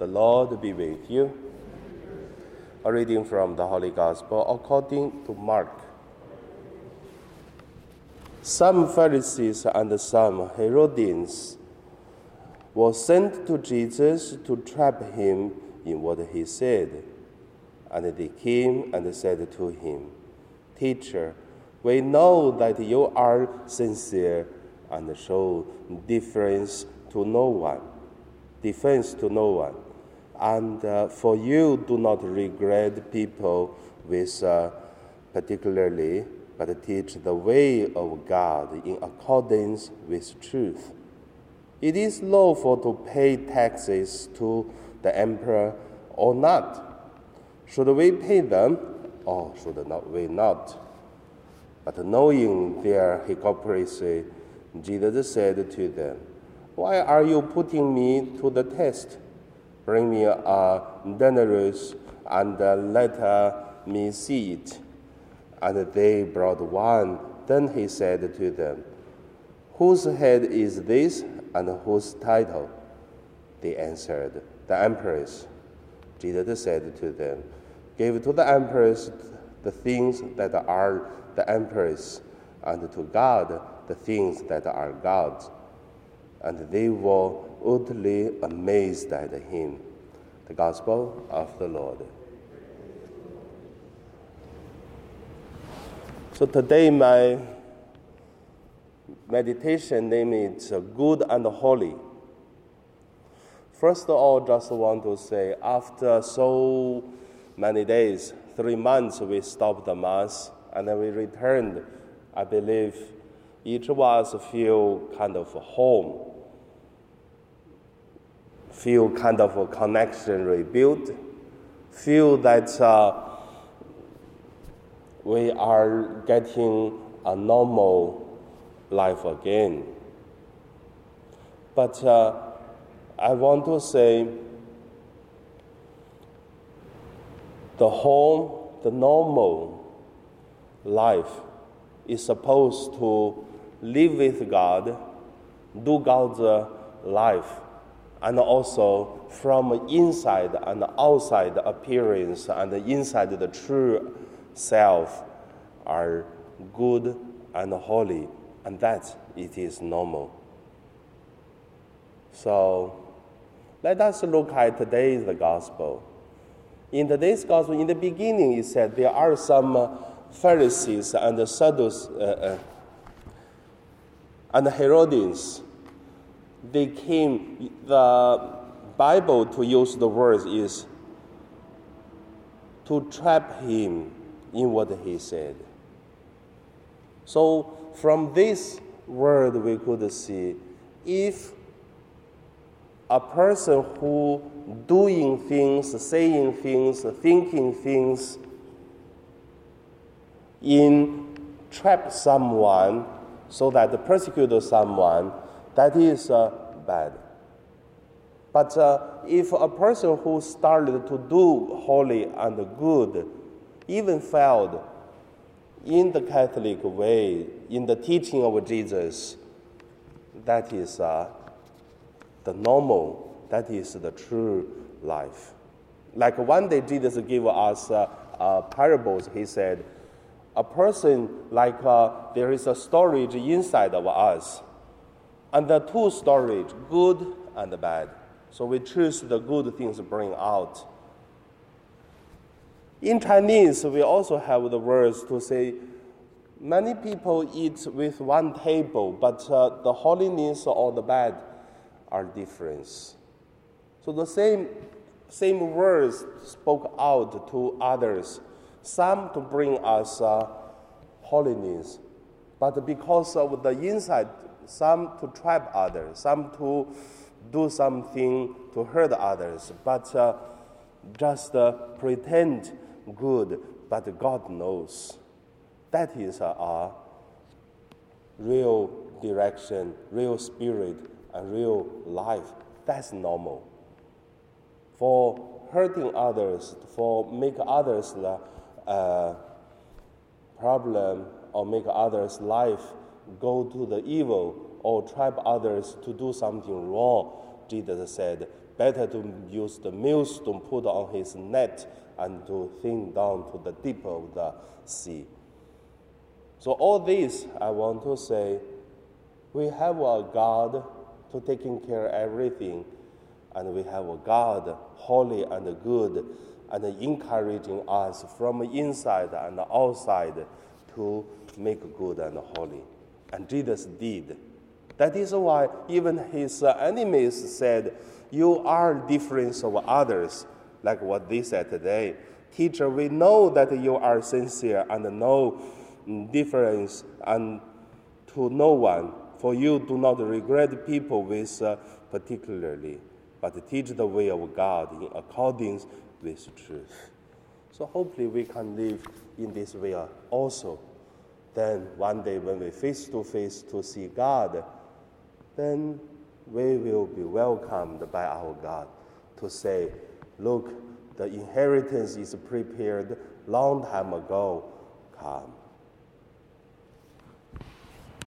The Lord be with you. A reading from the Holy Gospel according to Mark. Some Pharisees and some Herodians were sent to Jesus to trap him in what he said. And they came and said to him, Teacher, we know that you are sincere and show difference to no one, defense to no one. And uh, for you do not regret people with uh, particularly, but teach the way of God in accordance with truth. It is lawful to pay taxes to the emperor or not. Should we pay them or should not we not? But knowing their hypocrisy, Jesus said to them, Why are you putting me to the test? Bring me a denarius and let me see it. And they brought one. Then he said to them, Whose head is this and whose title? They answered, The emperor's. Jesus said to them, Give to the emperors the things that are the emperor's, and to God the things that are God's. And they were utterly amazed at him. The Gospel of the Lord. So today, my meditation name is uh, Good and Holy. First of all, just want to say, after so many days, three months, we stopped the Mass and then we returned. I believe each of us feel kind of home, feel kind of a connection rebuilt, feel that uh, we are getting a normal life again. But uh, I want to say the home, the normal life is supposed to live with God, do God's life, and also from inside and outside appearance and inside the true self are good and holy, and that it is normal. So let us look at today's gospel. In today's gospel, in the beginning, it said there are some Pharisees and Sadducees uh, uh, and Herodians, they came, the Bible to use the words is to trap him in what he said. So from this word we could see if a person who doing things, saying things, thinking things in trap someone so that persecute someone, that is uh, bad. But uh, if a person who started to do holy and good, even failed in the Catholic way, in the teaching of Jesus, that is uh, the normal, that is the true life. Like one day Jesus gave us uh, uh, parables, he said, a person like uh, there is a storage inside of us, and the two storage, good and bad. So we choose the good things to bring out. In Chinese, we also have the words to say, many people eat with one table, but uh, the holiness or the bad are different. So the same, same words spoke out to others some to bring us uh, holiness, but because of the inside, some to trap others, some to do something to hurt others, but uh, just uh, pretend good, but God knows. That is our real direction, real spirit, and real life. That's normal. For hurting others, for make others uh, problem or make others' life go to the evil or trap others to do something wrong, Jesus said, better to use the millstone put on his net and to sink down to the deep of the sea. So all this I want to say, we have a God to taking care of everything, and we have a God holy and good and encouraging us from inside and outside to make good and holy. And Jesus did. That is why even his enemies said, You are different of others, like what they said today. Teacher, we know that you are sincere and no difference and to no one, for you do not regret people with uh, particularly, but teach the way of God in accordance with truth. So hopefully we can live in this way also. Then one day when we face to face to see God, then we will be welcomed by our God to say, look, the inheritance is prepared long time ago. Come.